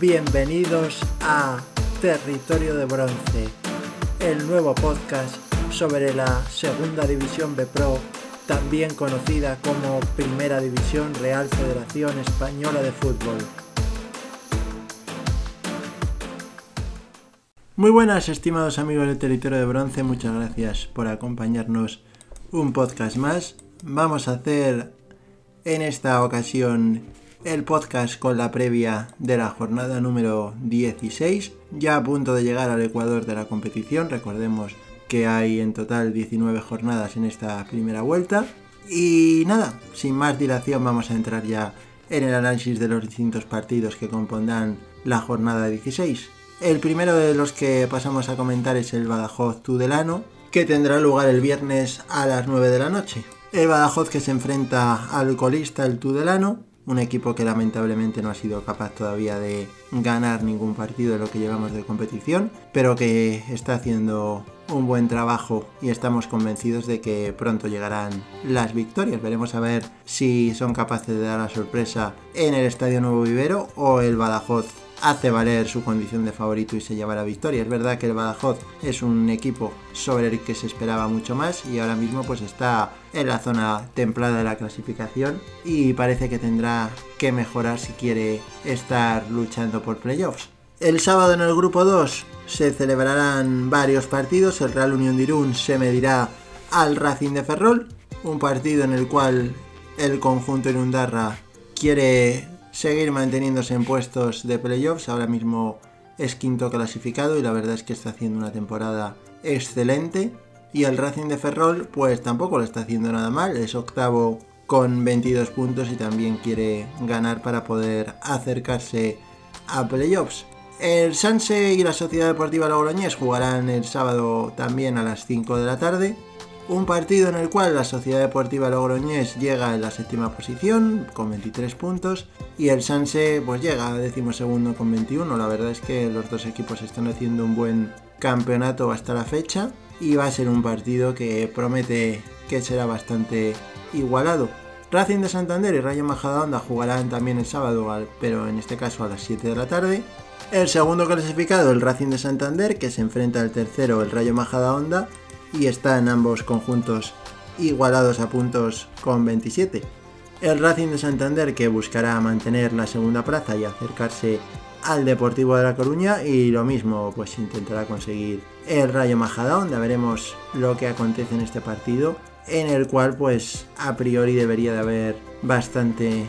Bienvenidos a Territorio de Bronce, el nuevo podcast sobre la Segunda División B Pro, también conocida como Primera División Real Federación Española de Fútbol. Muy buenas, estimados amigos del Territorio de Bronce, muchas gracias por acompañarnos un podcast más. Vamos a hacer en esta ocasión el podcast con la previa de la jornada número 16, ya a punto de llegar al ecuador de la competición. Recordemos que hay en total 19 jornadas en esta primera vuelta. Y nada, sin más dilación vamos a entrar ya en el análisis de los distintos partidos que compondrán la jornada 16. El primero de los que pasamos a comentar es el Badajoz Tudelano, que tendrá lugar el viernes a las 9 de la noche. El Badajoz que se enfrenta al colista el Tudelano, un equipo que lamentablemente no ha sido capaz todavía de ganar ningún partido de lo que llevamos de competición, pero que está haciendo un buen trabajo y estamos convencidos de que pronto llegarán las victorias. Veremos a ver si son capaces de dar la sorpresa en el Estadio Nuevo Vivero o el Badajoz hace valer su condición de favorito y se lleva la victoria. Es verdad que el Badajoz es un equipo sobre el que se esperaba mucho más y ahora mismo pues está en la zona templada de la clasificación y parece que tendrá que mejorar si quiere estar luchando por playoffs. El sábado en el grupo 2 se celebrarán varios partidos. El Real Unión de Irún se medirá al Racing de Ferrol, un partido en el cual el conjunto Irundarra quiere seguir manteniéndose en puestos de playoffs. Ahora mismo es quinto clasificado y la verdad es que está haciendo una temporada excelente. Y el Racing de Ferrol pues tampoco lo está haciendo nada mal, es octavo con 22 puntos y también quiere ganar para poder acercarse a playoffs. El Sanse y la Sociedad Deportiva Logroñés jugarán el sábado también a las 5 de la tarde. Un partido en el cual la Sociedad Deportiva Logroñés llega en la séptima posición con 23 puntos y el Sanse pues llega a decimosegundo con 21. La verdad es que los dos equipos están haciendo un buen campeonato hasta la fecha y va a ser un partido que promete que será bastante igualado. Racing de Santander y Rayo Majadahonda jugarán también el sábado, pero en este caso a las 7 de la tarde. El segundo clasificado, el Racing de Santander, que se enfrenta al tercero, el Rayo Majadahonda, y están ambos conjuntos igualados a puntos con 27. El Racing de Santander que buscará mantener la segunda plaza y acercarse al Deportivo de La Coruña y lo mismo pues intentará conseguir el Rayo Majadahonda. Veremos lo que acontece en este partido en el cual pues a priori debería de haber bastante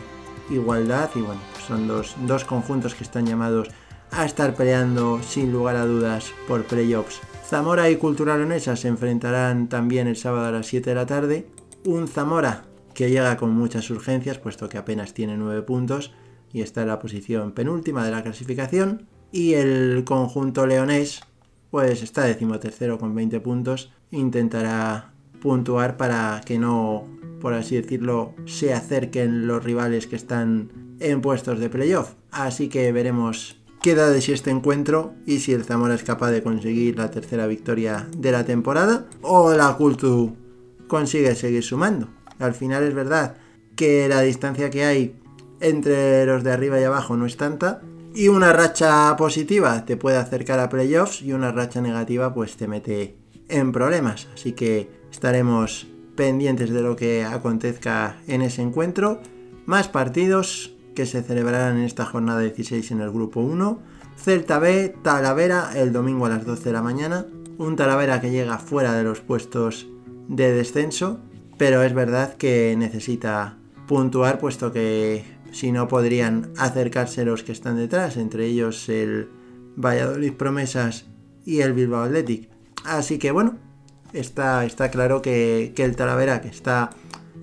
igualdad y bueno son dos, dos conjuntos que están llamados a estar peleando sin lugar a dudas por playoffs Zamora y Cultural Leonesa se enfrentarán también el sábado a las 7 de la tarde. Un Zamora que llega con muchas urgencias, puesto que apenas tiene 9 puntos y está en la posición penúltima de la clasificación. Y el conjunto leonés, pues está decimotercero con 20 puntos. Intentará puntuar para que no, por así decirlo, se acerquen los rivales que están en puestos de playoff. Así que veremos Queda de si este encuentro y si el Zamora es capaz de conseguir la tercera victoria de la temporada o la Cultu consigue seguir sumando. Al final es verdad que la distancia que hay entre los de arriba y abajo no es tanta y una racha positiva te puede acercar a playoffs y una racha negativa pues te mete en problemas. Así que estaremos pendientes de lo que acontezca en ese encuentro. Más partidos, que se celebrarán en esta jornada 16 en el grupo 1. Celta B, Talavera el domingo a las 12 de la mañana. Un Talavera que llega fuera de los puestos de descenso, pero es verdad que necesita puntuar puesto que si no podrían acercarse los que están detrás, entre ellos el Valladolid Promesas y el Bilbao Athletic. Así que bueno, está, está claro que, que el Talavera que está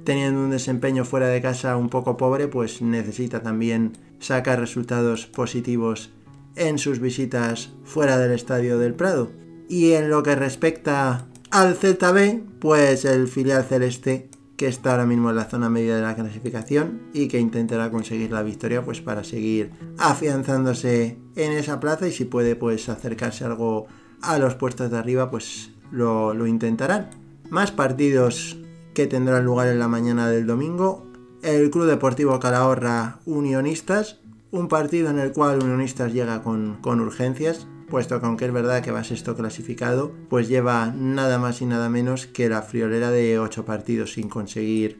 teniendo un desempeño fuera de casa un poco pobre, pues necesita también sacar resultados positivos en sus visitas fuera del estadio del Prado. Y en lo que respecta al Celta B, pues el filial celeste que está ahora mismo en la zona media de la clasificación y que intentará conseguir la victoria pues para seguir afianzándose en esa plaza y si puede pues acercarse algo a los puestos de arriba pues lo intentarán. Más partidos que tendrá lugar en la mañana del domingo. El Club Deportivo Calahorra Unionistas, Un partido en el cual Unionistas llega con, con urgencias, puesto que aunque es verdad que va sexto clasificado, pues lleva nada más y nada menos que la friolera de 8 partidos sin conseguir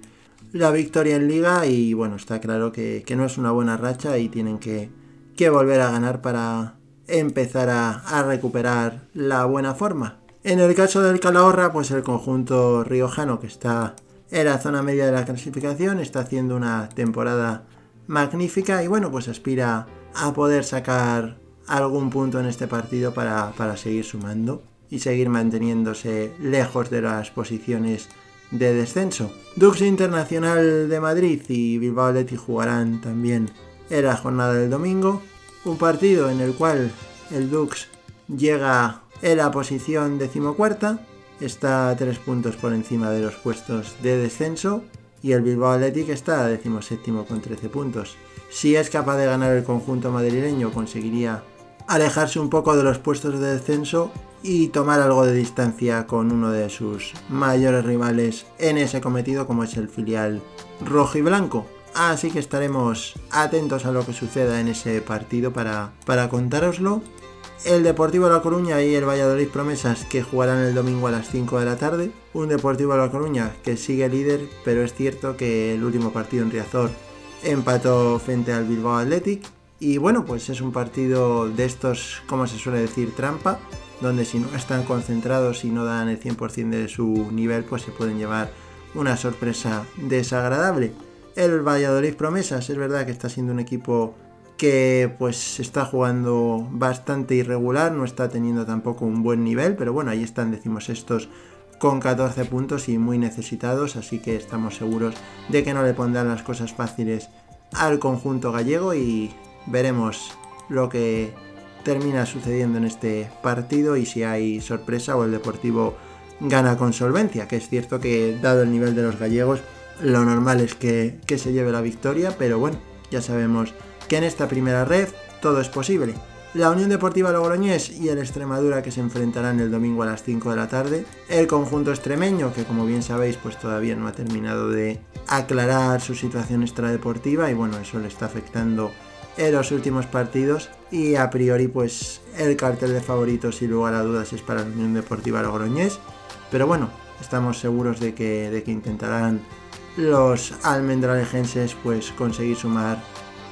la victoria en liga y bueno, está claro que, no es una buena racha y tienen que, que volver a ganar para empezar a, a, recuperar la buena forma. En el caso del Calahorra, pues el conjunto riojano que está en la zona media de la clasificación está haciendo una temporada magnífica y bueno, pues aspira a poder sacar algún punto en este partido para, para seguir sumando y seguir manteniéndose lejos de las posiciones de descenso. Dux Internacional de Madrid y Bilbao Athletic jugarán también en la jornada del domingo. Un partido en el cual el Dux llega en la posición decimocuarta, está a tres puntos por encima de los puestos de descenso y el Bilbao Athletic está a decimoséptimo con 13 puntos. Si es capaz de ganar el conjunto madrileño conseguiría alejarse un poco de los puestos de descenso y tomar algo de distancia con uno de sus mayores rivales en ese cometido como es el filial rojo y blanco. Así que estaremos atentos a lo que suceda en ese partido para, para contároslo. El Deportivo La Coruña y el Valladolid Promesas que jugarán el domingo a las 5 de la tarde. Un Deportivo La Coruña que sigue líder, pero es cierto que el último partido en Riazor empató frente al Bilbao Athletic. Y bueno, pues es un partido de estos, como se suele decir, trampa, donde si no están concentrados y no dan el 100% de su nivel, pues se pueden llevar una sorpresa desagradable. El Valladolid Promesas, es verdad que está siendo un equipo que pues está jugando bastante irregular, no está teniendo tampoco un buen nivel, pero bueno, ahí están, decimos estos, con 14 puntos y muy necesitados, así que estamos seguros de que no le pondrán las cosas fáciles al conjunto gallego y veremos lo que termina sucediendo en este partido y si hay sorpresa o el Deportivo gana con solvencia, que es cierto que dado el nivel de los gallegos, lo normal es que, se lleve la victoria, pero bueno, ya sabemos que en esta primera red todo es posible. La Unión Deportiva Logroñés y el Extremadura que se enfrentarán el domingo a las 5 de la tarde. El conjunto extremeño que como bien sabéis pues todavía no ha terminado de aclarar su situación extradeportiva y bueno eso le está afectando en los últimos partidos y a priori pues el cartel de favoritos sin lugar a dudas es para la Unión Deportiva Logroñés pero bueno estamos seguros de que, de que intentarán los almendralejenses pues conseguir sumar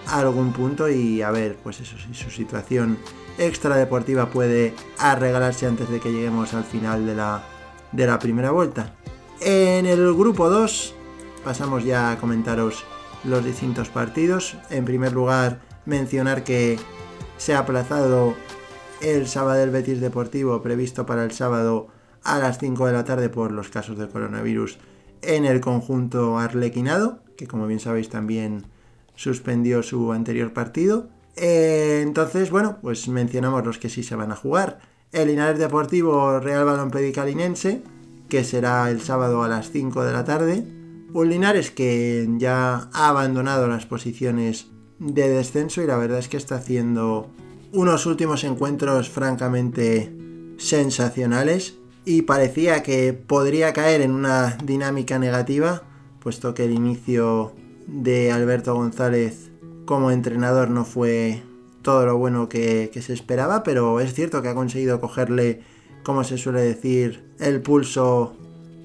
algún punto y a ver pues eso si su situación extradeportiva puede arreglarse antes de que lleguemos al final de la, de la primera vuelta. En el grupo 2 pasamos ya a comentaros los distintos partidos. En primer lugar mencionar que se ha aplazado el sábado del Betis Deportivo previsto para el sábado a las 5 de la tarde por los casos de coronavirus en el conjunto arlequinado, que como bien sabéis también suspendió su anterior partido. Eh, entonces, bueno, pues mencionamos los que sí se van a jugar. El Linares Deportivo Real Balompedicalinense, que será el sábado a las 5 de la tarde. Un Linares que ya ha abandonado las posiciones de descenso y la verdad es que está haciendo unos últimos encuentros francamente sensacionales y parecía que podría caer en una dinámica negativa, puesto que el inicio de Alberto González como entrenador no fue todo lo bueno que, se esperaba, pero es cierto que ha conseguido cogerle, como se suele decir, el pulso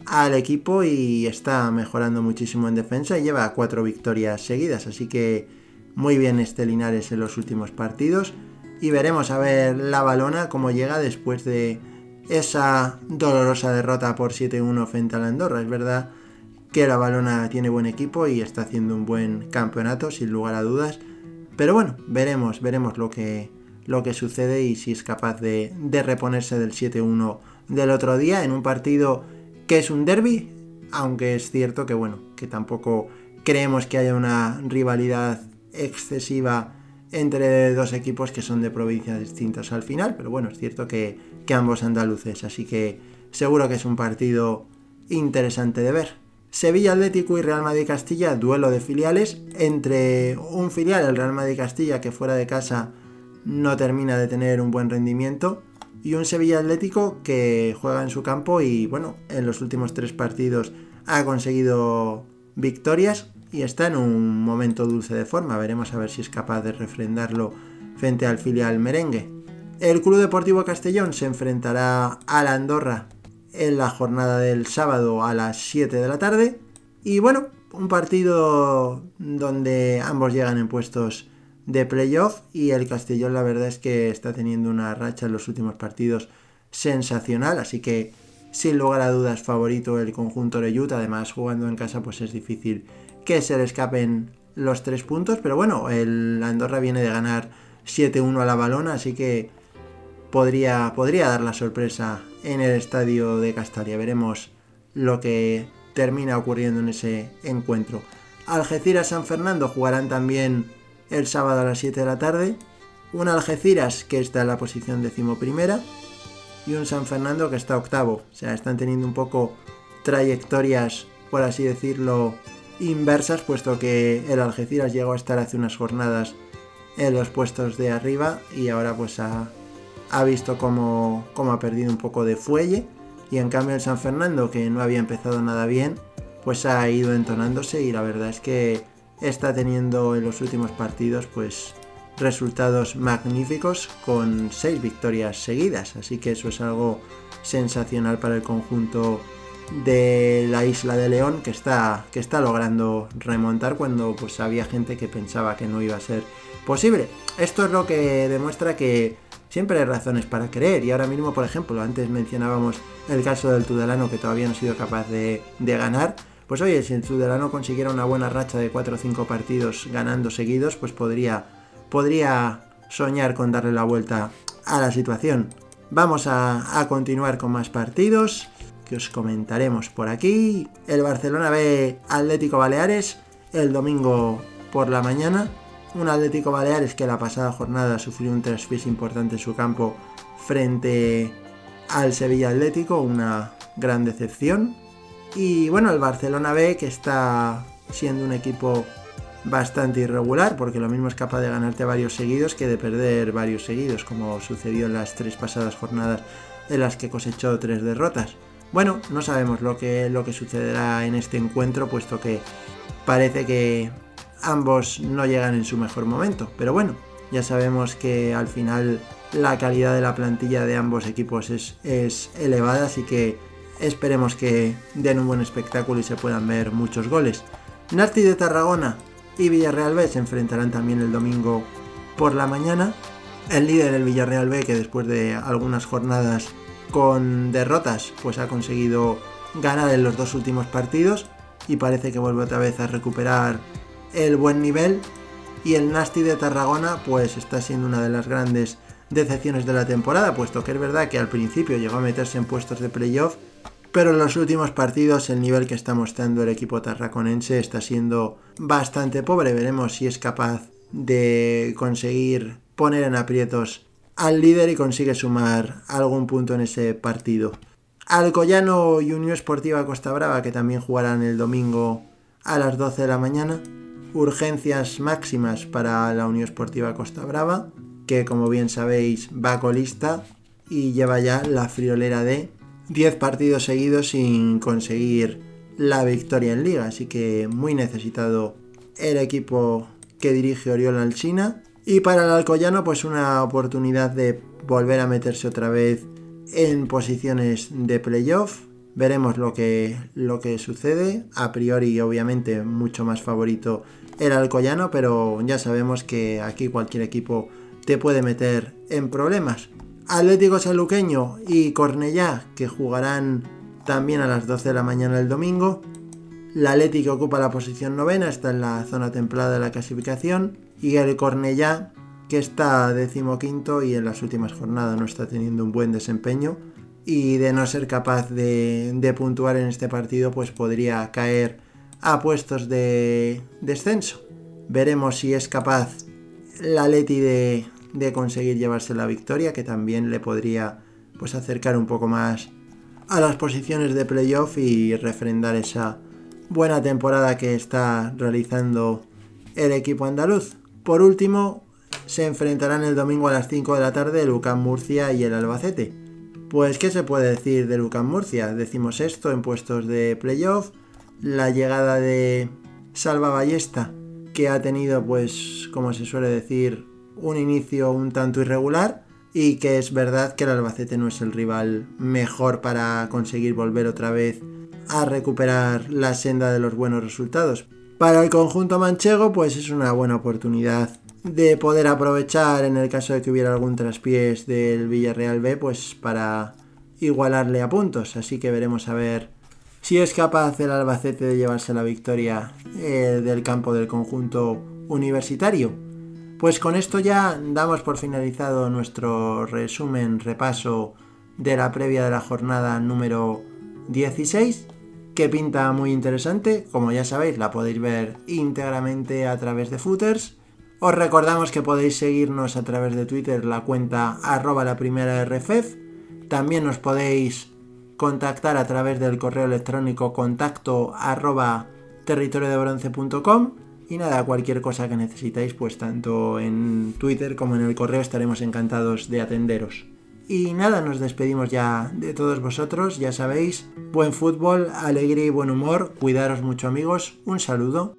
al equipo y está mejorando muchísimo en defensa y lleva cuatro victorias seguidas, así que muy bien este Linares en los últimos partidos y veremos a ver la balona cómo llega después de esa dolorosa derrota por 7-1 frente a la Andorra. Es verdad que la balona tiene buen equipo y está haciendo un buen campeonato sin lugar a dudas. Pero bueno, veremos, veremos lo que, lo que sucede y si es capaz de, de reponerse del 7-1 del otro día en un partido que es un derby, aunque es cierto que bueno, que tampoco creemos que haya una rivalidad excesiva entre dos equipos que son de provincias distintas al final, pero bueno, es cierto que, que ambos andaluces, así que seguro que es un partido interesante de ver. Sevilla Atlético y Real Madrid Castilla, duelo de filiales entre un filial, el Real Madrid Castilla, que fuera de casa no termina de tener un buen rendimiento, y un Sevilla Atlético que juega en su campo y bueno, en los últimos tres partidos ha conseguido victorias y está en un momento dulce de forma. Veremos a ver si es capaz de refrendarlo frente al filial merengue. El Club Deportivo Castellón se enfrentará a la Andorra en la jornada del sábado a las 7 de la tarde. Y bueno, un partido donde ambos llegan en puestos de playoff y el Castellón la verdad es que está teniendo una racha en los últimos partidos sensacional, así que sin lugar a dudas favorito el conjunto de Utah, además jugando en casa pues es difícil que se le escapen los tres puntos, pero bueno, el Andorra viene de ganar 7-1 a la balona, así que podría, podría dar la sorpresa en el estadio de Castalia. Veremos lo que termina ocurriendo en ese encuentro. Algeciras San Fernando jugarán también el sábado a las 7 de la tarde. Un Algeciras que está en la posición decimoprimera y un San Fernando que está octavo. O sea, están teniendo un poco trayectorias, por así decirlo, inversas, puesto que el Algeciras llegó a estar hace unas jornadas en los puestos de arriba y ahora pues ha, ha visto cómo, cómo ha perdido un poco de fuelle y en cambio el San Fernando, que no había empezado nada bien, pues ha ido entonándose y la verdad es que está teniendo en los últimos partidos pues resultados magníficos con seis victorias seguidas, así que eso es algo sensacional para el conjunto de la isla de León que está, que está logrando remontar cuando pues había gente que pensaba que no iba a ser posible. Esto es lo que demuestra que siempre hay razones para creer. Y ahora mismo, por ejemplo, antes mencionábamos el caso del Tudelano que todavía no ha sido capaz de, ganar. Pues oye, si el Tudelano consiguiera una buena racha de 4 o 5 partidos ganando seguidos, pues podría, podría soñar con darle la vuelta a la situación. Vamos a, a continuar con más partidos que os comentaremos por aquí. El Barcelona ve Atlético Baleares el domingo por la mañana un Atlético Baleares que la pasada jornada sufrió un traspiés importante en su campo frente al Sevilla Atlético, una gran decepción. Y bueno, el Barcelona B que está siendo un equipo bastante irregular, porque lo mismo es capaz de ganarte varios seguidos que de perder varios seguidos, como sucedió en las tres pasadas jornadas en las que cosechó tres derrotas. Bueno, no sabemos lo que, lo que sucederá en este encuentro, puesto que parece que ambos no llegan en su mejor momento. Pero bueno, ya sabemos que al final la calidad de la plantilla de ambos equipos es, elevada, así que esperemos que den un buen espectáculo y se puedan ver muchos goles. Nasti de Tarragona y Villarreal B se enfrentarán también el domingo por la mañana. El líder del Villarreal B, que después de algunas jornadas con derrotas, pues ha conseguido ganar en los dos últimos partidos y parece que vuelve otra vez a recuperar el buen nivel y el Nasty de Tarragona pues está siendo una de las grandes decepciones de la temporada, puesto que es verdad que al principio llegó a meterse en puestos de playoff, pero en los últimos partidos el nivel que está mostrando el equipo tarraconense está siendo bastante pobre. Veremos si es capaz de conseguir poner en aprietos al líder y consigue sumar algún punto en ese partido. Alcoyano y Unión Esportiva Costa Brava, que también jugarán el domingo a las 12 de la mañana urgencias máximas para la Unión Esportiva Costa Brava, que como bien sabéis va colista y lleva ya la friolera de 10 partidos seguidos sin conseguir la victoria en liga, así que muy necesitado el equipo que dirige Oriol Alcina. Y para el Alcoyano, pues una oportunidad de volver a meterse otra vez en posiciones de playoff Veremos lo que, lo que sucede. A priori, obviamente, mucho más favorito el Alcoyano, pero ya sabemos que aquí cualquier equipo te puede meter en problemas. Atlético Saluqueño y Cornellá, que jugarán también a las 12 de la mañana el domingo. La Atlético ocupa la posición novena, está en la zona templada de la clasificación. Y el Cornellá, que está decimoquinto y en las últimas jornadas no está teniendo un buen desempeño y de no ser capaz de, puntuar en este partido, pues podría caer a puestos de descenso. Veremos si es capaz la Leti de, conseguir llevarse la victoria, que también le podría pues acercar un poco más a las posiciones de playoff y refrendar esa buena temporada que está realizando el equipo andaluz. Por último, se enfrentarán el domingo a las 5 de la tarde el UCAM Murcia y el Albacete. Pues, ¿qué se puede decir de Lucas Murcia? Decimos esto en puestos de playoff. La llegada de Salva Ballesta, que ha tenido, pues, como se suele decir, un inicio un tanto irregular y que es verdad que el Albacete no es el rival mejor para conseguir volver otra vez a recuperar la senda de los buenos resultados. Para el conjunto manchego, pues es una buena oportunidad de poder aprovechar en el caso de que hubiera algún traspiés del Villarreal B, pues para igualarle a puntos. Así que veremos a ver si es capaz el Albacete de llevarse la victoria eh, del campo del conjunto universitario. Pues con esto ya damos por finalizado nuestro resumen, repaso de la previa de la jornada número 16, que pinta muy interesante. Como ya sabéis, la podéis ver íntegramente a través de footers. Os recordamos que podéis seguirnos a través de Twitter, la cuenta arroba la primera RFF. También nos podéis contactar a través del correo electrónico contacto arroba territoriodebronce.com y nada, cualquier cosa que necesitáis, pues tanto en Twitter como en el correo estaremos encantados de atenderos. Y nada, nos despedimos ya de todos vosotros, ya sabéis, buen fútbol, alegría y buen humor, cuidaros mucho amigos, un saludo.